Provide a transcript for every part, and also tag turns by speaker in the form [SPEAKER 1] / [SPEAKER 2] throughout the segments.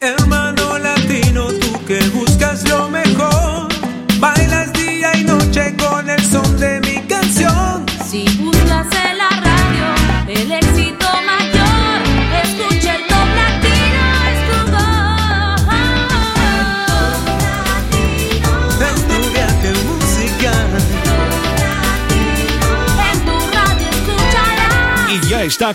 [SPEAKER 1] Am I?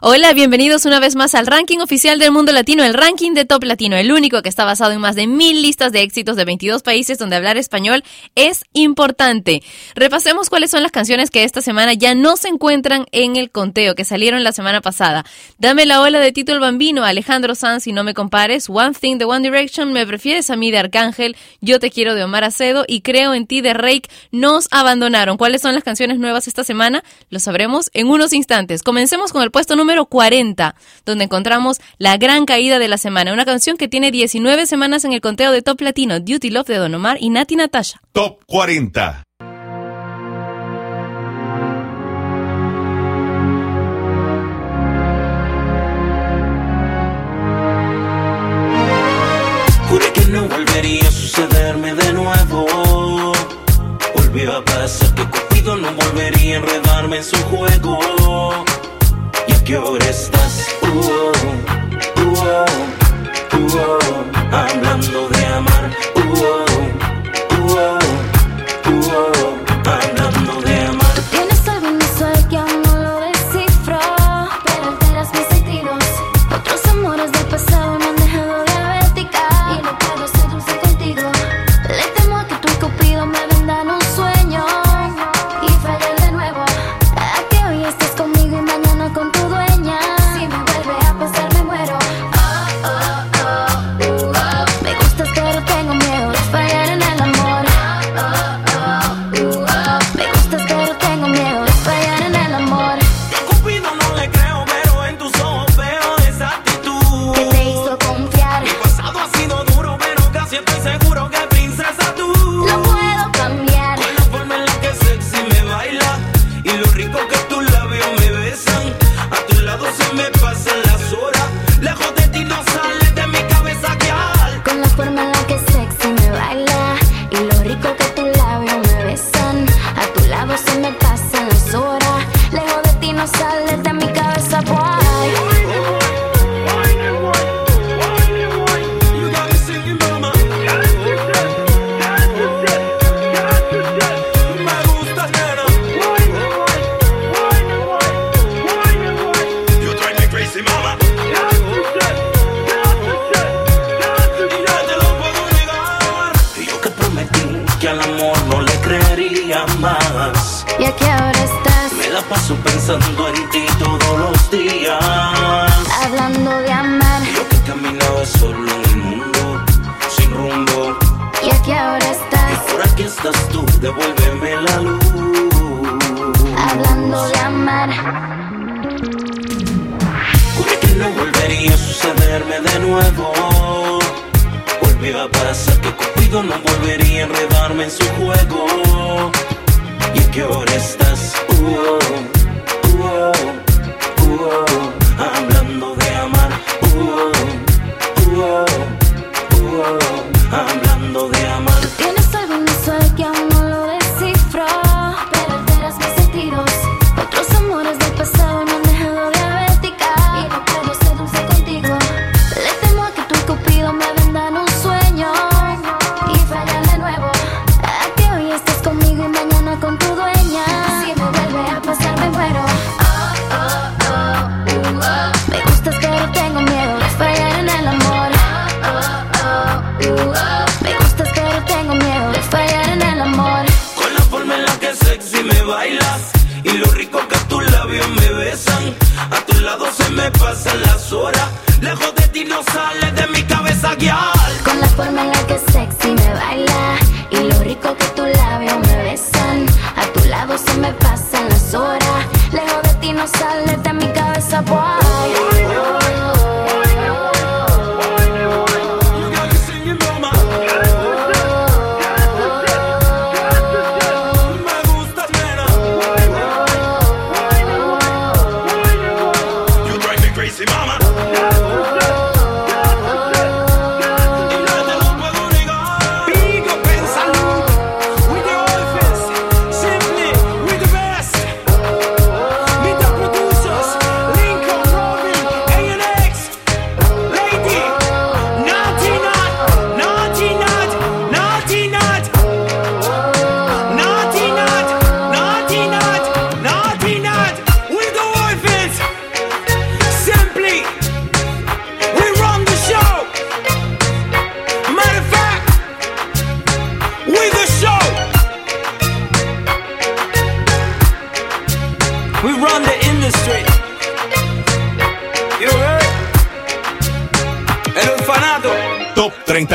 [SPEAKER 2] Hola, bienvenidos una vez más al ranking oficial del mundo latino, el ranking de Top Latino, el único que está basado en más de mil listas de éxitos de 22 países donde hablar español es importante. Repasemos cuáles son las canciones que esta semana ya no se encuentran en el conteo, que salieron la semana pasada. Dame la ola de Tito el Bambino, Alejandro Sanz y No Me Compares, One Thing de One Direction, Me Prefieres a mí de Arcángel, Yo Te Quiero de Omar Acedo y Creo en Ti de Rake nos abandonaron. ¿Cuáles son las canciones nuevas esta semana? Lo sabremos en unos instantes. Comencemos con el puesto número número 40, donde encontramos La Gran Caída de la Semana, una canción que tiene 19 semanas en el conteo de Top Latino, Duty Love de Don Omar y Nati Natasha.
[SPEAKER 3] Top 40.
[SPEAKER 4] Juré que no volvería a sucederme de nuevo. Volvió a pasar que Cupido no volvería a enredarme en su juego qué hora estás? Uh -oh, uh -oh, uh -oh, hablando de enamorarme de
[SPEAKER 5] nuevo.
[SPEAKER 4] Volvió a pasar que Cupido no volvería a enredarme en su juego. ¿Y a qué hora estás? Uh -oh, uh -oh, uh -oh.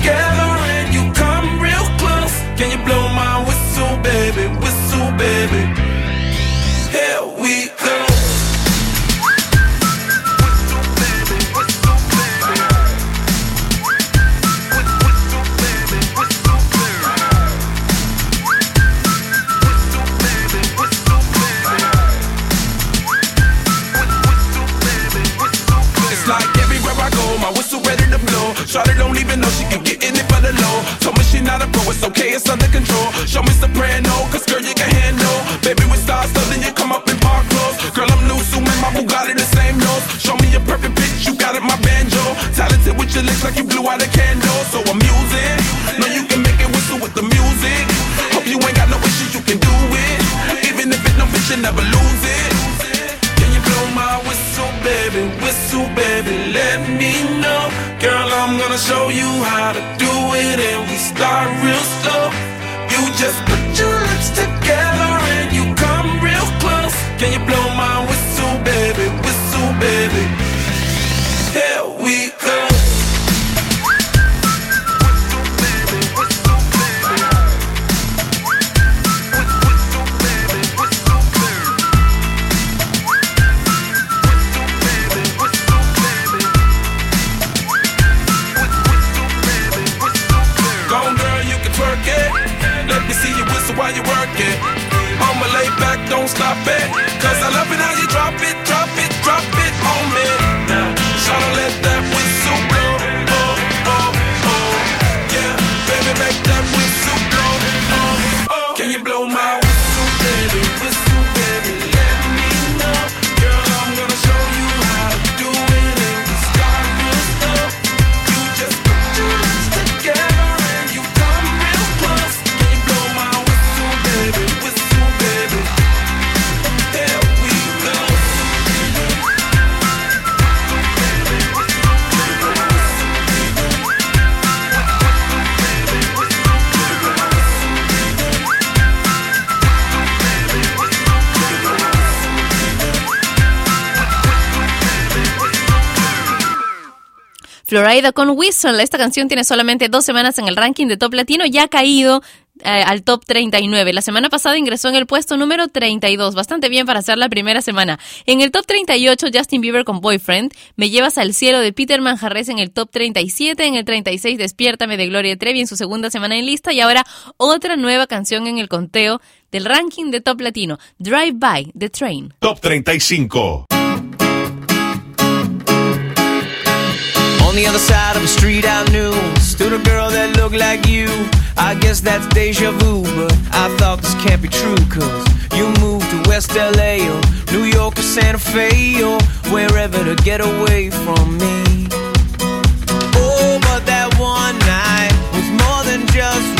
[SPEAKER 1] together
[SPEAKER 2] Florida con Whistle. Esta canción tiene solamente dos semanas en el ranking de Top Latino y ha caído eh, al top 39. La semana pasada ingresó en el puesto número 32, bastante bien para ser la primera semana. En el top 38, Justin Bieber con Boyfriend, Me llevas al cielo de Peter Manjarres en el top 37, en el 36, Despiértame de Gloria Trevi en su segunda semana en lista y ahora otra nueva canción en el conteo del ranking de Top Latino, Drive By, The Train.
[SPEAKER 3] Top 35.
[SPEAKER 4] On the other side of the street I knew Stood a girl that looked like you. I guess that's deja vu But I thought this can't be true Cause you moved to West LA Or New York or Santa Fe Or wherever to get away from me. Oh, but that one night Was more than just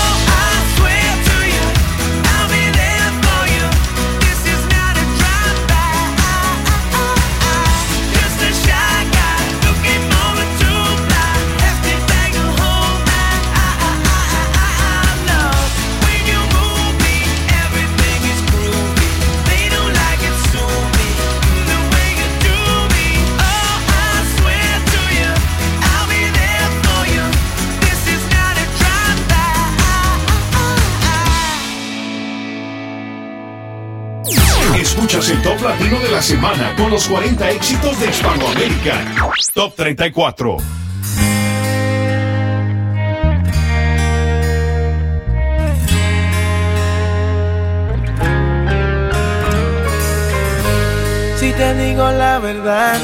[SPEAKER 3] escuchas el top latino de la semana con los 40 éxitos de Hispanoamérica. Top 34.
[SPEAKER 6] Si te digo la verdad,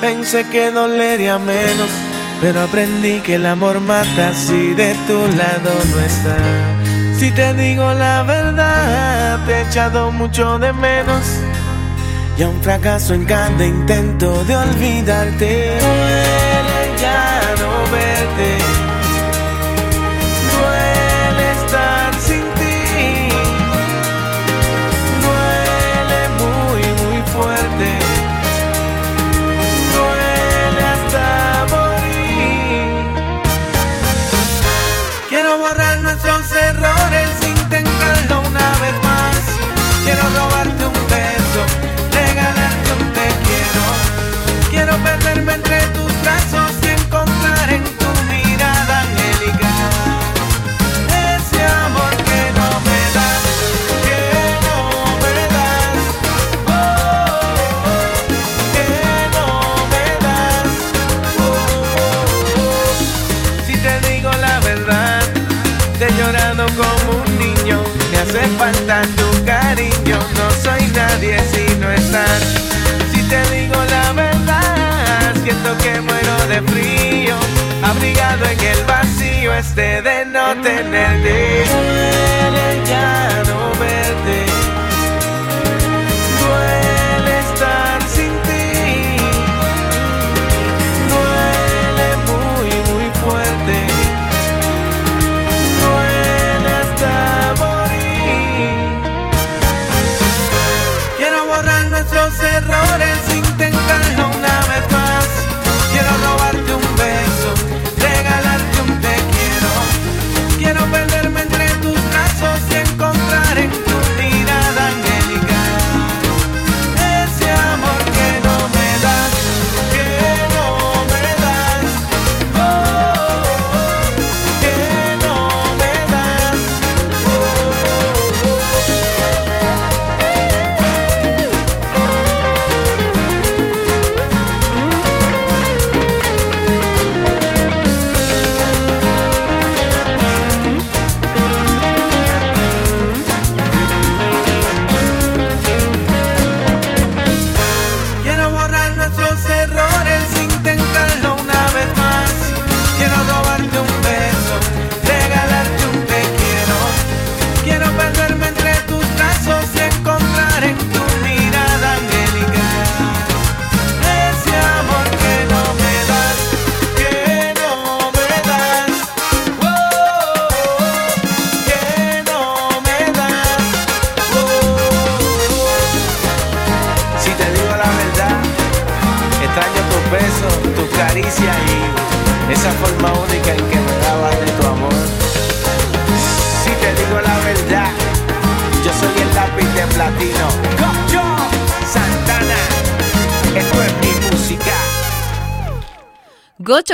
[SPEAKER 6] pensé que dolería menos, pero aprendí que el amor mata si de tu lado no está. Si te digo la verdad, te he echado mucho de menos y a un fracaso en cada intento de olvidarte. Duele ya no verte. que muero de frío, abrigado en el vacío este de no tenerte. Duele ya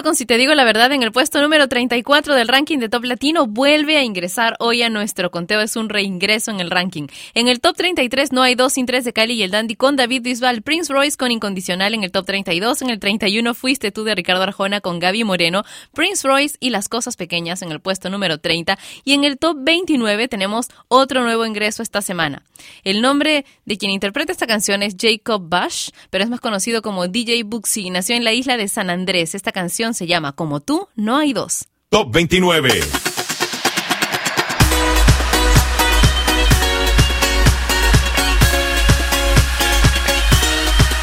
[SPEAKER 2] con Si te digo la verdad en el puesto número 34 del ranking de Top Latino vuelve a ingresar hoy a nuestro conteo. Es un reingreso en el ranking. En el Top 33 no hay dos sin tres de Cali y el Dandy con David Bisbal. Prince Royce con Incondicional en el Top 32. En el 31 fuiste tú de Ricardo Arjona con Gaby Moreno. Prince Royce y Las Cosas Pequeñas en el puesto número 30. Y en el Top 29 tenemos otro nuevo ingreso esta semana. El nombre de quien interpreta esta canción es Jacob Bush, pero es más conocido como DJ Buxi. Nació en la isla de San Andrés. Esta canción se llama Como tú, no hay dos.
[SPEAKER 3] Top 29.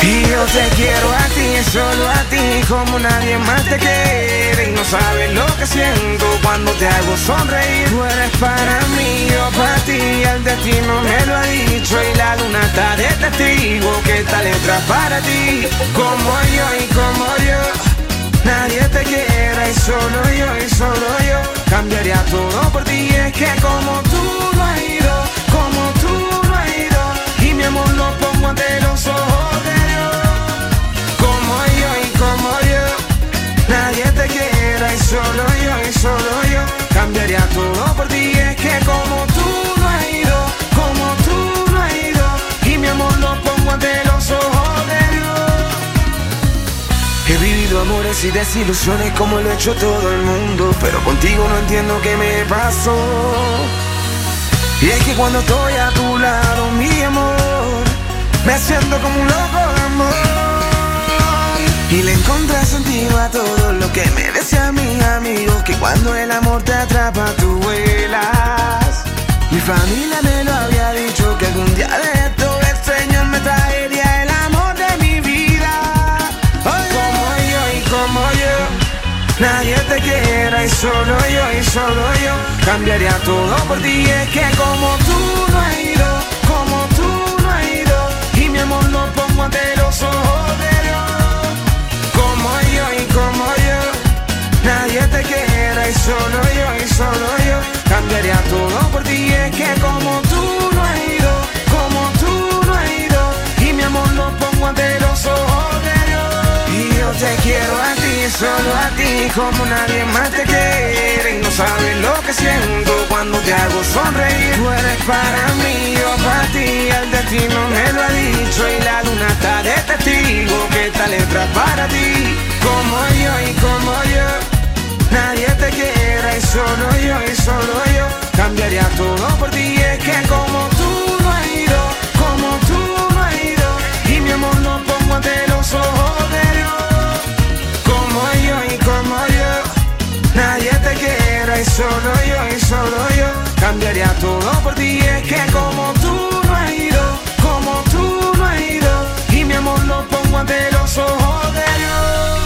[SPEAKER 7] Y yo te quiero a ti, solo a ti, como nadie más te quiere. Y no sabes lo que siento cuando te hago sonreír. Tú eres para mí, yo para ti, el destino me lo ha dicho. Y la luna está de testigo que esta letra es para ti. Como yo y como yo, nadie te quiera. Y solo yo y solo yo, cambiaría todo por ti. Es que como tú no has ido, amores y desilusiones como lo ha hecho todo el mundo, pero contigo no entiendo qué me pasó. Y es que cuando estoy a tu lado, mi amor, me siento como un loco de amor. Y le encontré sentido a todo lo que me decía mi amigo, que cuando el amor te atrapa tú vuelas. Mi familia me lo había dicho que algún día de esto el Señor me traería nadie te quiera y solo yo y solo yo cambiaría todo por ti. Es que como tú no has ido, como tú no has ido, y mi amor lo pongo ante los ojos de. Como yo y como yo, nadie te quiera y solo yo y solo yo cambiaría todo por ti. Es que como tú no has ido, como tú no has ido, y mi amor lo pongo ante los ojos te quiero a ti, solo a ti, como nadie más te quiere. Y no sabes lo que siento cuando te hago sonreír. Tú eres para mí, yo para ti, el destino me lo ha dicho. Y la luna está de testigo que esta letra para ti. Como yo y como yo, nadie te quiera. Y solo yo y solo yo, cambiaría todo por ti. Es que como tú no has ido, como tú cambiaría todo por ti. Es que como tú no has ido, como tú no has ido, y mi amor lo pongo ante los ojos de Dios.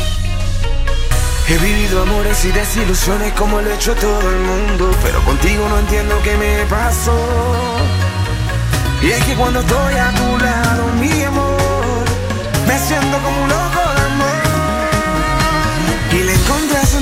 [SPEAKER 7] He vivido amores y desilusiones como lo ha hecho todo el mundo, pero contigo no entiendo qué me pasó. Y es que cuando estoy a tu lado, mi amor, me siento como un loco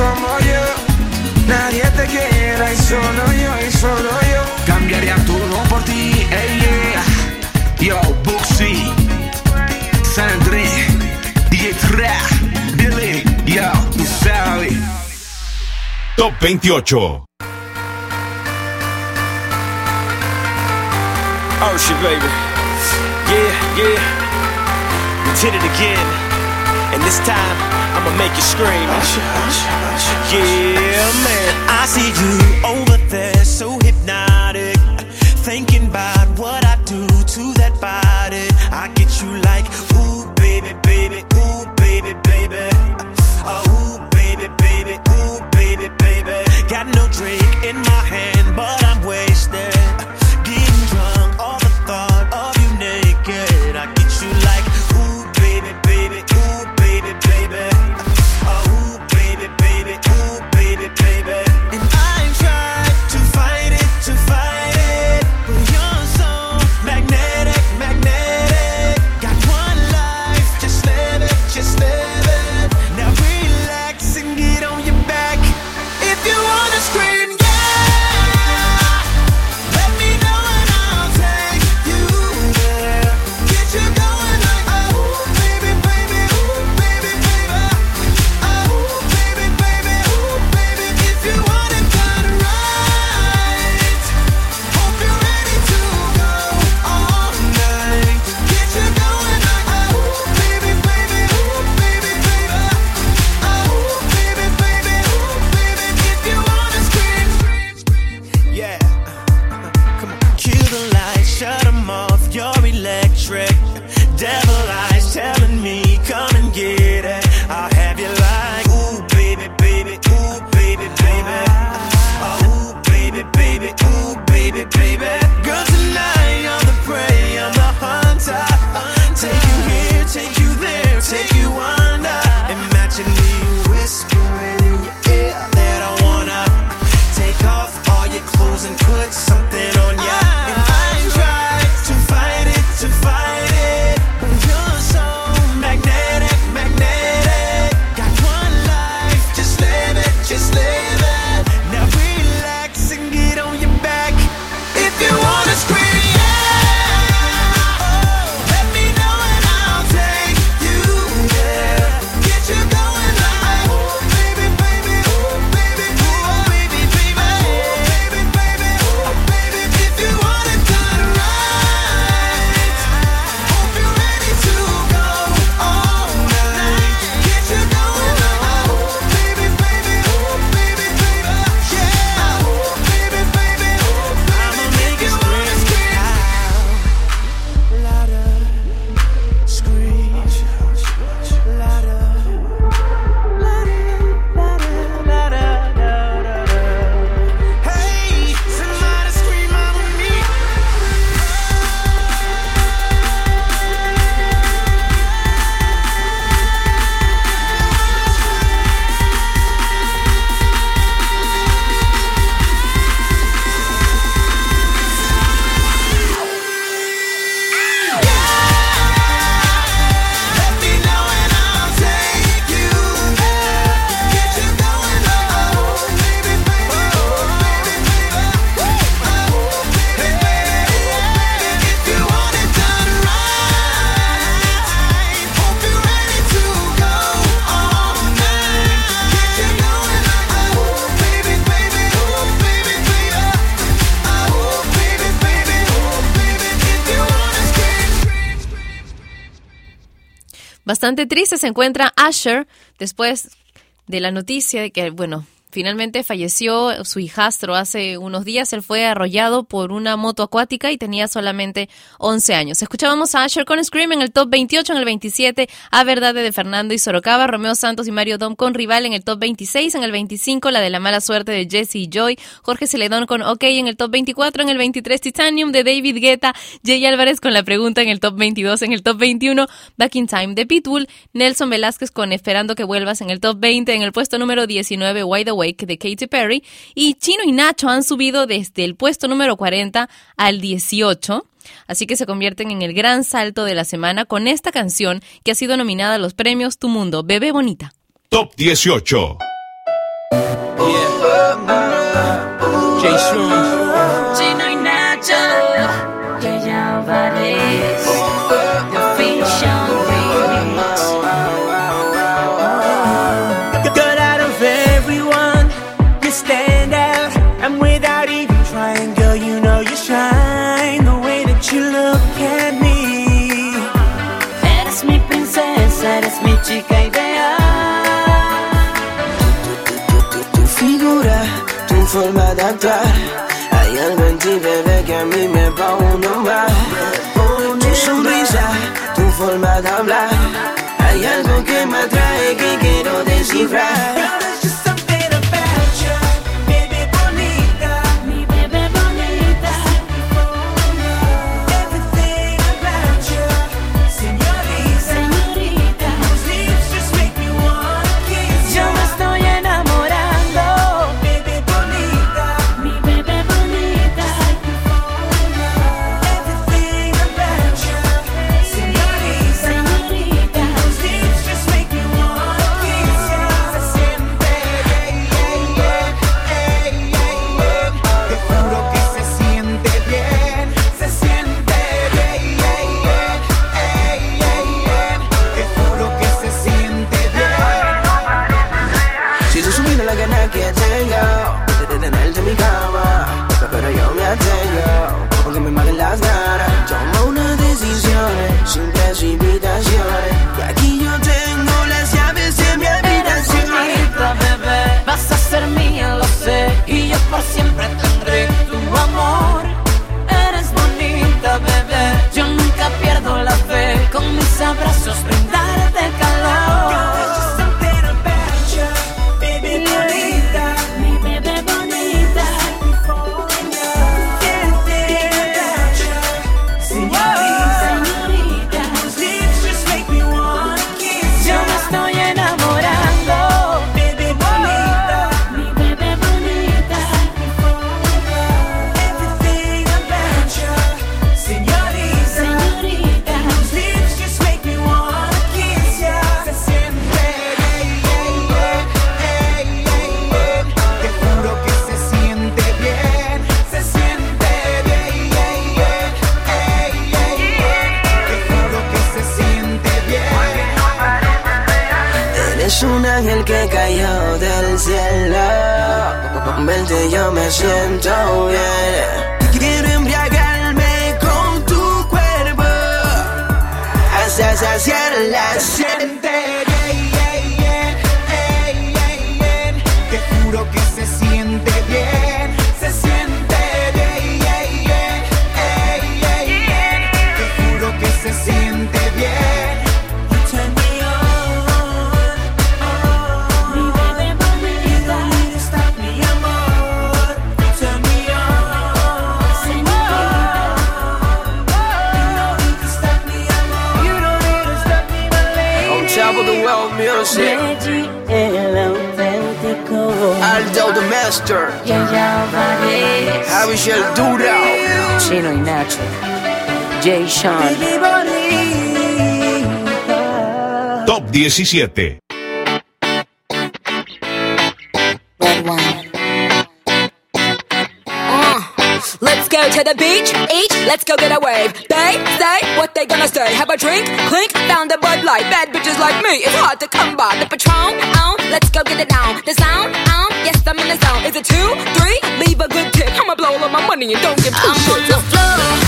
[SPEAKER 7] Como yo y nadie te quiera y solo yo y solo yo cambiaría todo por ti. Ey, yeah. Yo, Buxi, San Andrés, DJ Tra, Billy, yo, tú sabes.
[SPEAKER 3] Top 28.
[SPEAKER 8] Oh shit, baby. Yeah, yeah. We did it again. And this time, I'ma make you scream. Yeah, man. I see you over there,
[SPEAKER 2] Bastante triste se encuentra Asher después de la noticia de que, bueno, finalmente falleció su hijastro hace unos días. Él fue arrollado por una moto acuática y tenía solamente 11 años. Escuchábamos a Asher con Scream en el top 28, en el 27, A Verdade de Fernando y Sorocaba, Romeo Santos y Mario Dom con Rival en el top 26, en el 25, La de la Mala Suerte de Jesse y Joy, Jorge Celedón con OK en el top 24, en el 23, Titanium de David Guetta, Jay Álvarez con La Pregunta en el top 22, en el top 21, Back in Time de Pitbull, Nelson Velázquez con Esperando que vuelvas en el top 20, en el puesto número 19, Wide Awake de Katy Perry, y Chino y Nacho han subido desde el puesto número 40 al 18. Así que se convierten en el gran salto de la semana con esta canción que ha sido nominada a los premios Tu Mundo, Bebé Bonita.
[SPEAKER 3] Top 18.
[SPEAKER 9] Jay Shrooms.
[SPEAKER 10] Chino y
[SPEAKER 11] forma de actuar. Hay algo en ti, bebé, que a mí me va a nombrar. Tu sonrisa, tu forma de hablar. Hay algo que me atrae que quiero descifrar.
[SPEAKER 12] la
[SPEAKER 11] siente. Yeah,
[SPEAKER 12] yeah, yeah, Harry Shell Duda
[SPEAKER 10] Chino y Nacho Jay Sean
[SPEAKER 3] Top 17
[SPEAKER 13] uh, go to the beach, Each, let's go get a wave. They say what they gonna say. Have a drink, clink, found a Bud Light. Bad bitches like me, it's hard to come by. The Patron, oh, let's go get it down. The sound, oh, yes, the sound. Is it two, three? Leave a good tip. I'ma blow all my money and don't give two
[SPEAKER 14] I'm. On the floor.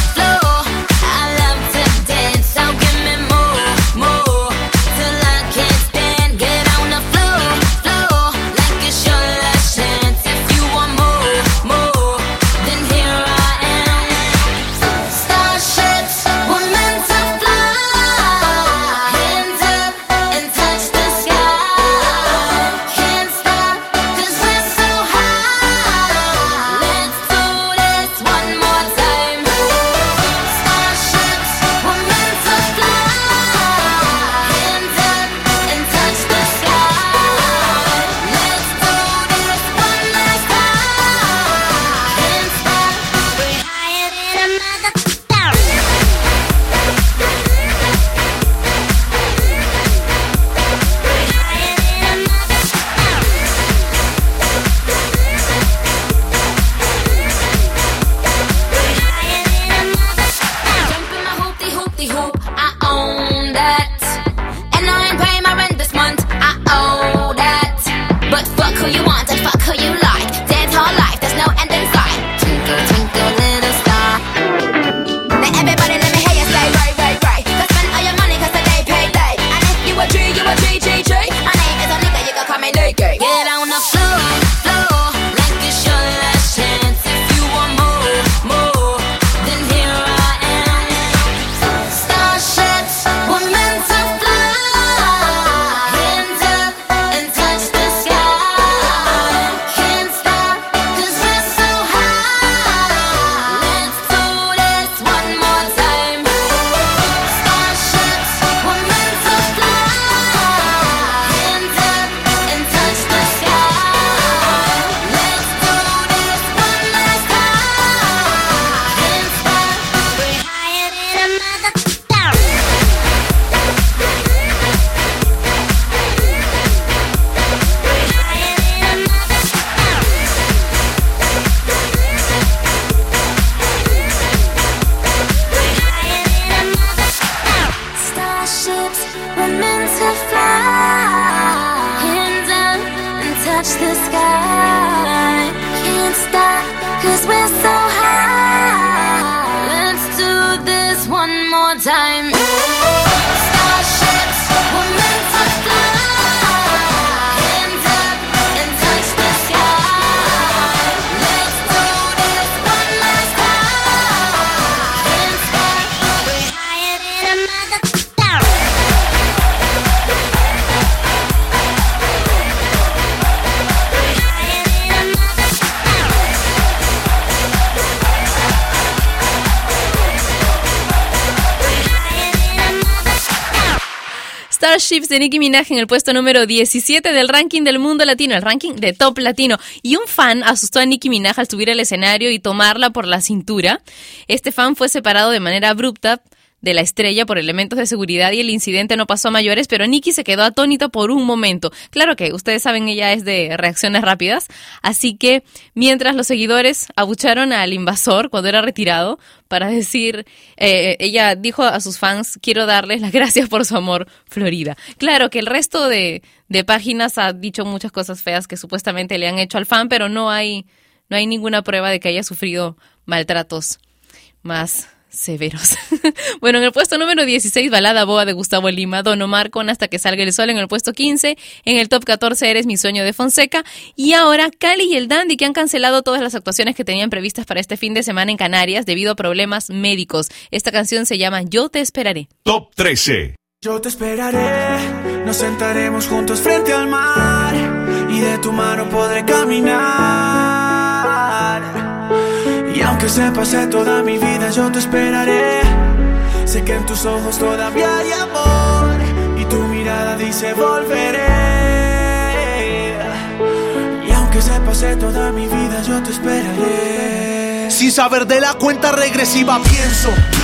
[SPEAKER 14] Starships
[SPEAKER 2] de Nicki Minaj en el puesto número 17 del ranking del mundo latino, el ranking de top latino. Y un fan asustó a Nicki Minaj al subir al escenario y tomarla por la cintura. Este fan fue separado de manera abrupta de la estrella por elementos de seguridad y el incidente no pasó a mayores, pero Nicky se quedó atónito por un momento. Claro que ustedes saben, ella es de reacciones rápidas, así que mientras los seguidores abucharon al invasor cuando era retirado para decir, eh, ella dijo a sus fans, quiero darles las gracias por su amor, Florida. Claro que el resto de, de páginas ha dicho muchas cosas feas que supuestamente le han hecho al fan, pero no hay, no hay ninguna prueba de que haya sufrido maltratos más severos. bueno, en el puesto número 16, Balada Boa de Gustavo Lima, Don Omar con Hasta que salga el sol en el puesto 15, en el top 14 Eres mi sueño de Fonseca y ahora Cali y el Dandy que han cancelado todas las actuaciones que tenían previstas para este fin de semana en Canarias debido a problemas médicos. Esta canción se llama Yo te esperaré.
[SPEAKER 3] Top 13.
[SPEAKER 8] Yo te esperaré, nos sentaremos juntos frente al mar y de tu mano podré caminar. Aunque se pase toda mi vida, yo te esperaré. Sé que en tus ojos todavía hay amor y tu mirada dice volveré. Y aunque se pase toda mi vida, yo te esperaré.
[SPEAKER 15] Sin saber de la cuenta regresiva pienso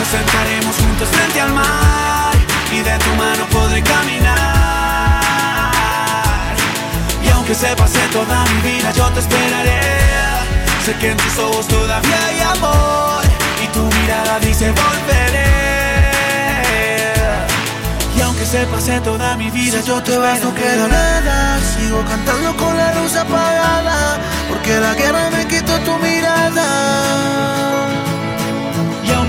[SPEAKER 8] nos sentaremos juntos frente al mar y de tu mano podré caminar. Y aunque se pase toda mi vida, yo te esperaré. Sé que en tus ojos todavía hay amor y tu mirada dice volveré. Y aunque se pase toda mi vida, yo te vas, no queda nada. Sigo cantando con la luz apagada, porque la guerra me quitó tu mirada.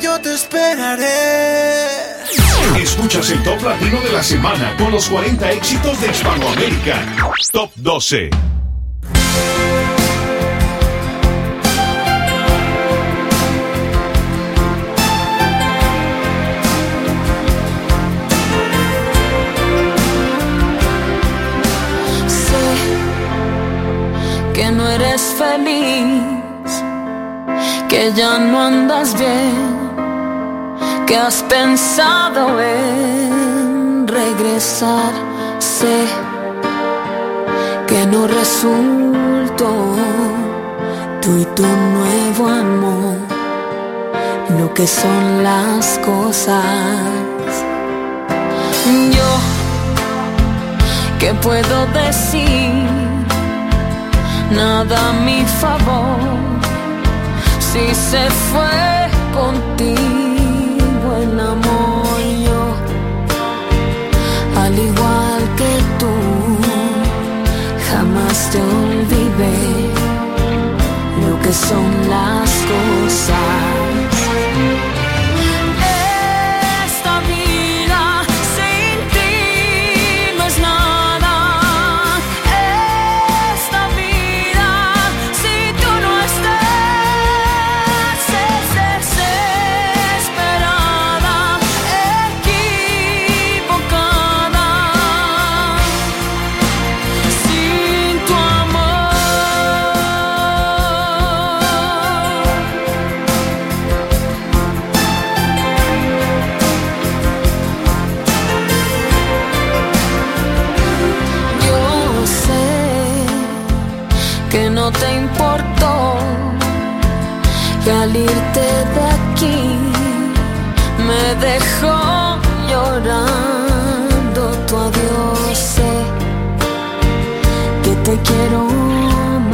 [SPEAKER 8] Yo te esperaré.
[SPEAKER 3] Escuchas el top latino de la semana con los 40 éxitos de Hispanoamérica. Top 12.
[SPEAKER 13] Sé que no eres feliz,
[SPEAKER 16] que ya no andas bien, que has pensado en regresar. Sé que no resultó tú y tu nuevo amor, lo que son las cosas. Yo, ¿qué puedo decir? Nada a mi favor si se fue contigo jamás te olvidé lo que son las cosas que al irte de aquí me dejó llorando tu adiós. Sé que te quiero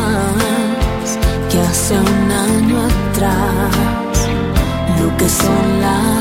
[SPEAKER 16] más que hace un año atrás. Lo que son las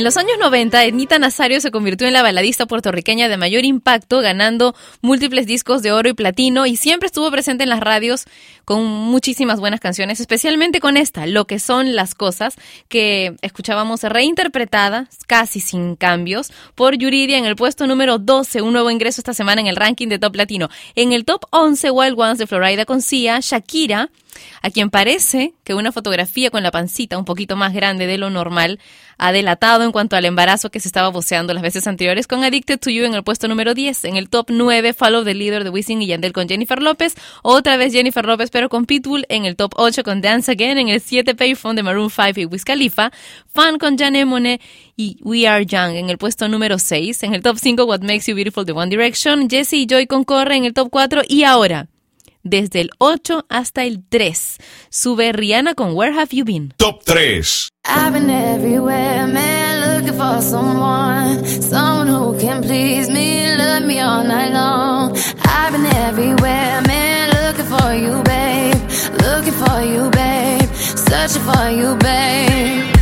[SPEAKER 2] En los años 90, Ednita Nazario se convirtió en la baladista puertorriqueña de mayor impacto, ganando múltiples discos de oro y platino y siempre estuvo presente en las radios con muchísimas buenas canciones, especialmente con esta, Lo que son las cosas, que escuchábamos reinterpretada, casi sin cambios, por Yuridia en el puesto número 12, un nuevo ingreso esta semana en el ranking de Top Latino. En el top 11, Wild Ones de Florida con Sia, Shakira, a quien parece que una fotografía con la pancita un poquito más grande de lo normal ha delatado en cuanto al embarazo que se estaba voceando las veces anteriores con Addicted to You en el puesto número 10. En el top 9, Follow the Leader de Wisin y Yandel con Jennifer López. Otra vez Jennifer López pero con Pitbull. En el top 8 con Dance Again. En el 7, Payphone de Maroon 5 y Wiz Khalifa. Fan con Jan Monet y We Are Young en el puesto número 6. En el top 5, What Makes You Beautiful de One Direction. Jesse y Joy con Corre en el top 4. Y ahora, desde el 8 hasta el 3, sube Rihanna con Where Have You Been.
[SPEAKER 3] Top 3.
[SPEAKER 5] I've been everywhere, man, looking for someone, someone who can please me, love me all night long. I've been everywhere, man, looking for you, babe, looking for you, babe, searching for you, babe.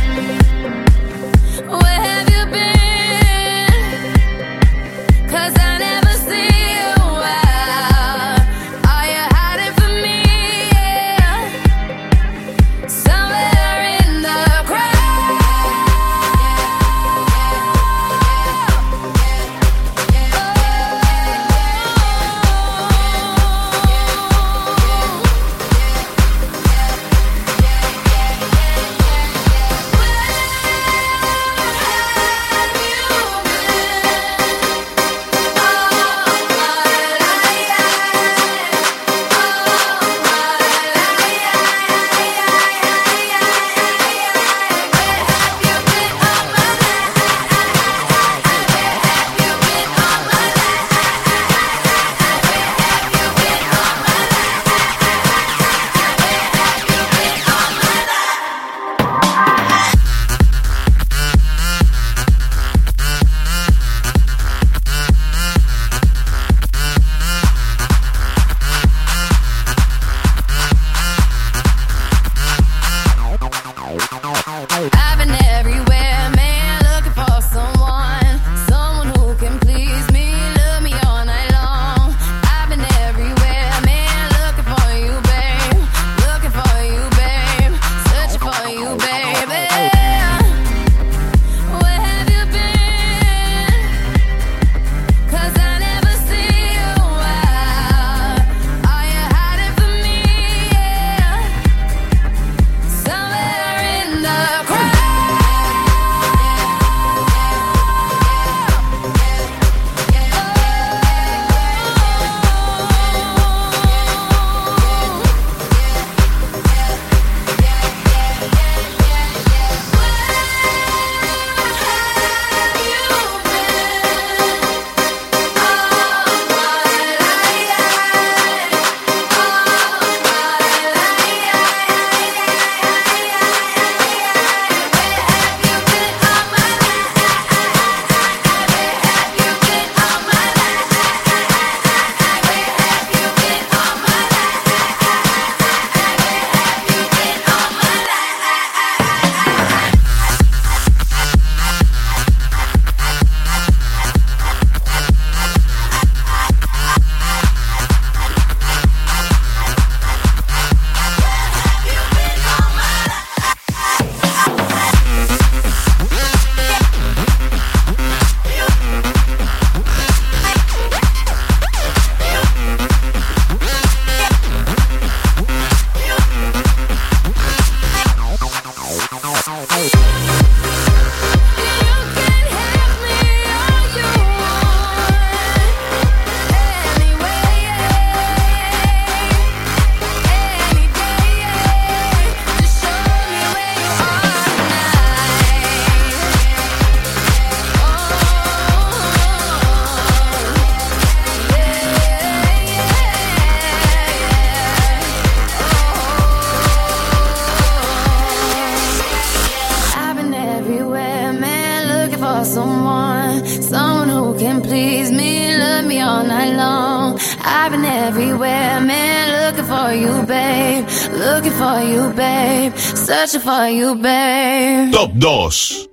[SPEAKER 5] For you, babe.
[SPEAKER 3] Top 2.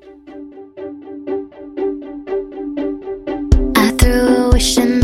[SPEAKER 5] I threw a wish in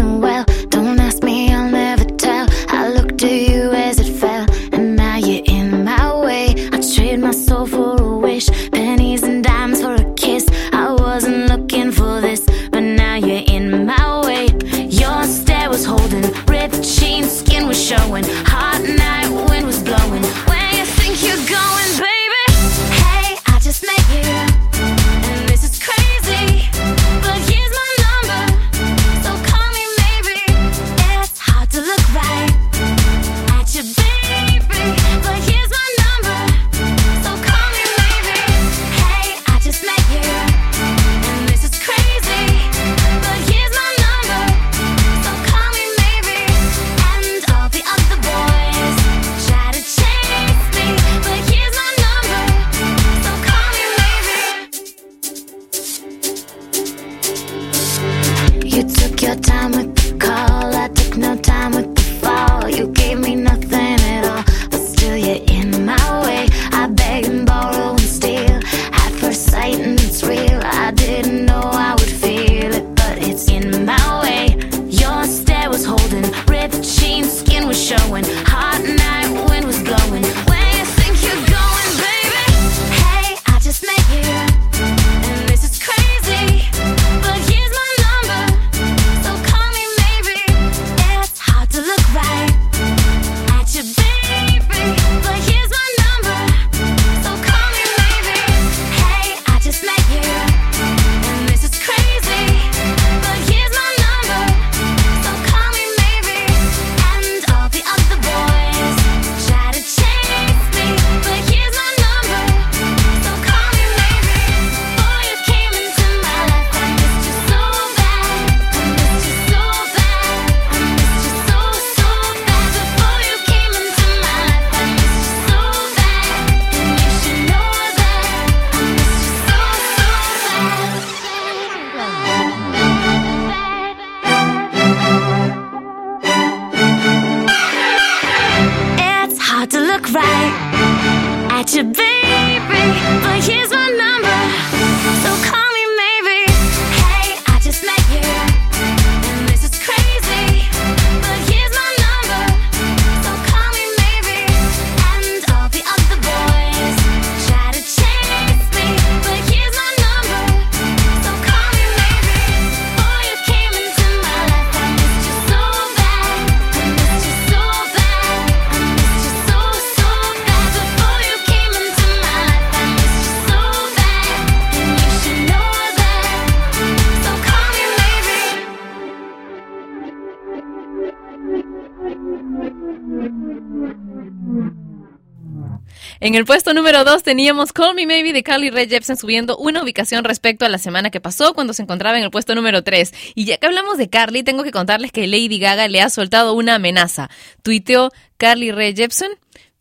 [SPEAKER 2] En el puesto número 2 teníamos Call Me Maybe de Carly Rae Jepsen subiendo una ubicación respecto a la semana que pasó cuando se encontraba en el puesto número 3. Y ya que hablamos de Carly, tengo que contarles que Lady Gaga le ha soltado una amenaza. Tuiteó Carly Rae Jepsen,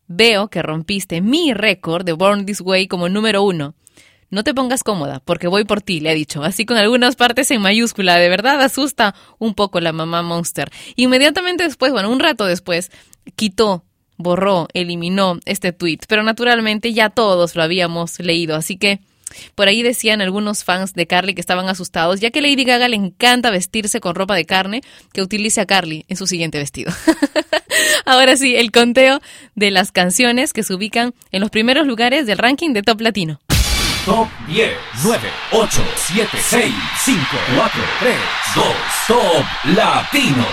[SPEAKER 2] veo que rompiste mi récord de Born This Way como número uno. No te pongas cómoda, porque voy por ti, le ha dicho, así con algunas partes en mayúscula. De verdad asusta un poco la mamá Monster. Inmediatamente después, bueno, un rato después, quitó borró, eliminó este tweet, pero naturalmente ya todos lo habíamos leído, así que por ahí decían algunos fans de Carly que estaban asustados, ya que Lady Gaga le encanta vestirse con ropa de carne, que utilice a Carly en su siguiente vestido. Ahora sí, el conteo de las canciones que se ubican en los primeros lugares del ranking de Top Latino.
[SPEAKER 17] Top 10, 9, 8, 7, 6, 5, 4, 3, 2, Top Latino.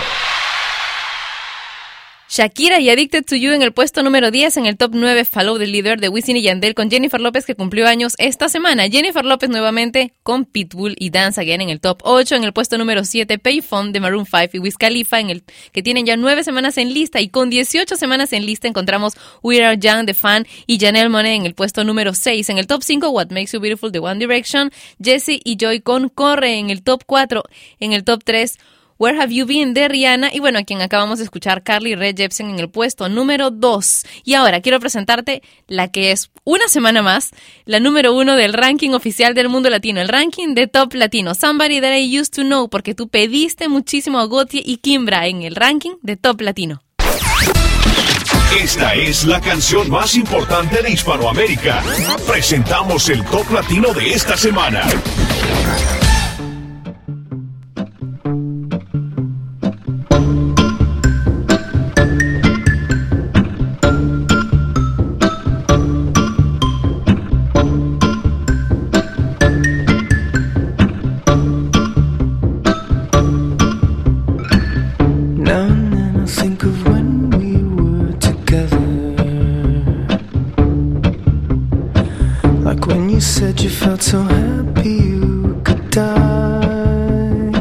[SPEAKER 2] Shakira y Addicted to You en el puesto número 10, en el top 9 Follow the Leader de Wisin y Yandel con Jennifer López que cumplió años esta semana. Jennifer López nuevamente con Pitbull y Dance Again en el top 8, en el puesto número 7 Payphone de Maroon 5 y Wiz Khalifa en el que tienen ya 9 semanas en lista y con 18 semanas en lista encontramos We Are Young The Fan y Janelle Monáe en el puesto número 6, en el top 5 What Makes You Beautiful de One Direction, Jessie y Joy con Corre en el top 4, en el top 3 Where Have You Been de Rihanna y bueno, a quien acabamos de escuchar, Carly Rae Jepsen en el puesto número 2. Y ahora quiero presentarte la que es una semana más, la número uno del ranking oficial del mundo latino, el ranking de top latino, Somebody That I Used to Know, porque tú pediste muchísimo a Gautier y Kimbra en el ranking de top latino.
[SPEAKER 3] Esta es la canción más importante de Hispanoamérica. Presentamos el top latino de esta semana.
[SPEAKER 12] You said you felt so happy you could die.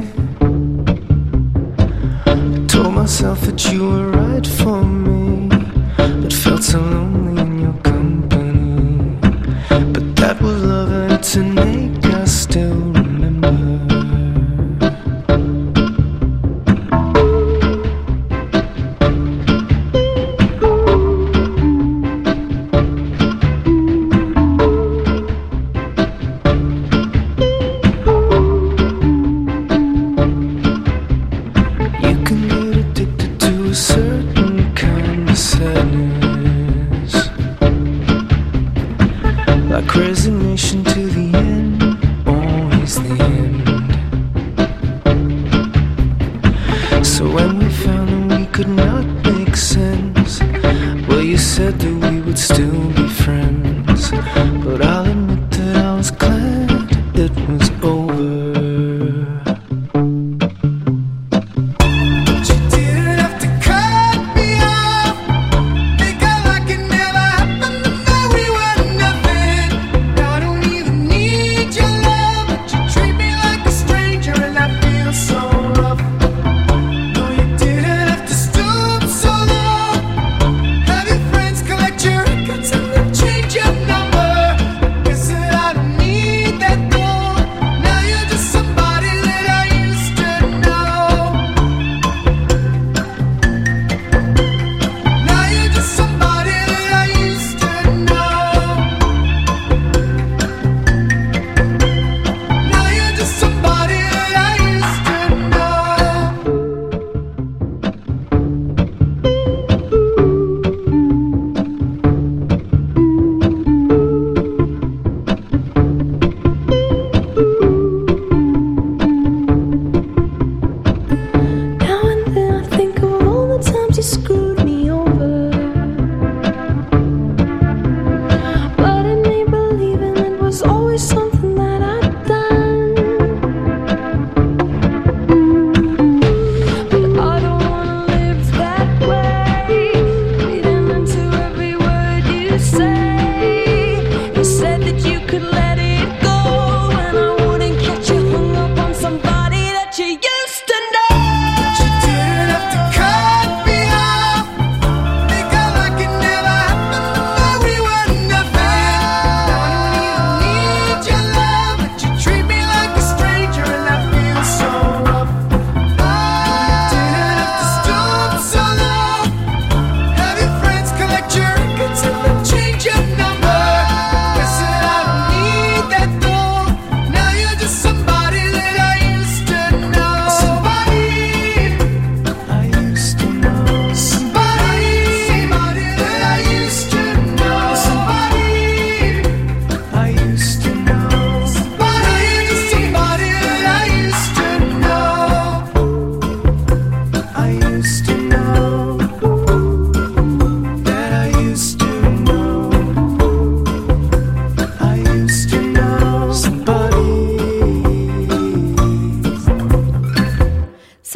[SPEAKER 12] I told myself that you were right for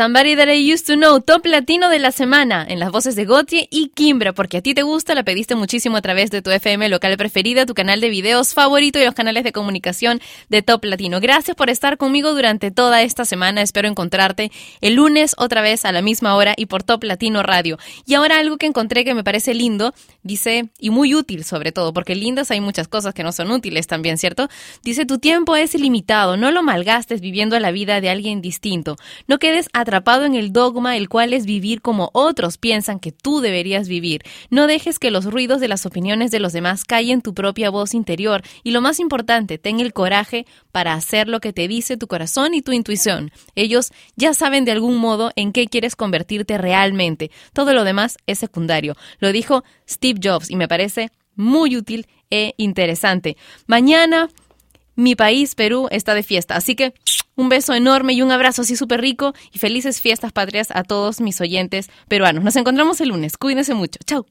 [SPEAKER 2] Somebody That I Used to Know, top latino de la semana, en las voces de Gautier y Kimbra, porque a ti te gusta, la pediste muchísimo a través de tu FM local preferida, tu canal de videos favorito y los canales de comunicación de Top Latino. Gracias por estar conmigo durante toda esta semana. Espero encontrarte el lunes otra vez a la misma hora y por Top Latino Radio. Y ahora algo que encontré que me parece lindo, dice, y muy útil sobre todo, porque lindas hay muchas cosas que no son útiles también, ¿cierto? Dice, tu tiempo es ilimitado, no lo malgastes viviendo la vida de alguien distinto. No quedes atrapado en el dogma, el cual es vivir como otros piensan que tú deberías vivir. No dejes que los ruidos de las opiniones de los demás callen tu propia voz interior. Y lo más importante, ten el coraje para hacer lo que te dice tu corazón y tu intuición. Ellos ya saben de algún modo en qué quieres convertirte realmente. Todo lo demás es secundario. Lo dijo Steve Jobs y me parece muy útil e interesante. Mañana mi país, Perú, está de fiesta. Así que un beso enorme y un abrazo así súper rico y felices fiestas patrias a todos mis oyentes peruanos. Nos encontramos el lunes. Cuídense mucho. Chao.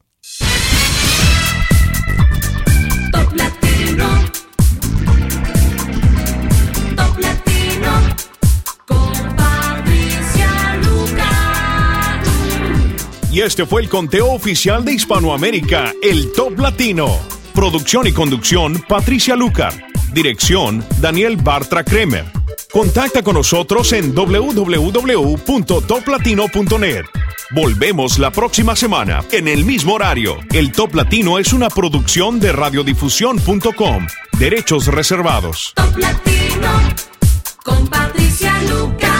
[SPEAKER 16] Top Latino. Top Latino. Con Patricia Lucar.
[SPEAKER 3] Y este fue el conteo oficial de Hispanoamérica, el Top Latino. Producción y conducción, Patricia Lucar. Dirección, Daniel Bartra Kremer. Contacta con nosotros en www.toplatino.net. Volvemos la próxima semana, en el mismo horario. El Top Latino es una producción de radiodifusión.com. Derechos reservados.
[SPEAKER 16] Top Latino. Con Patricia Lucar.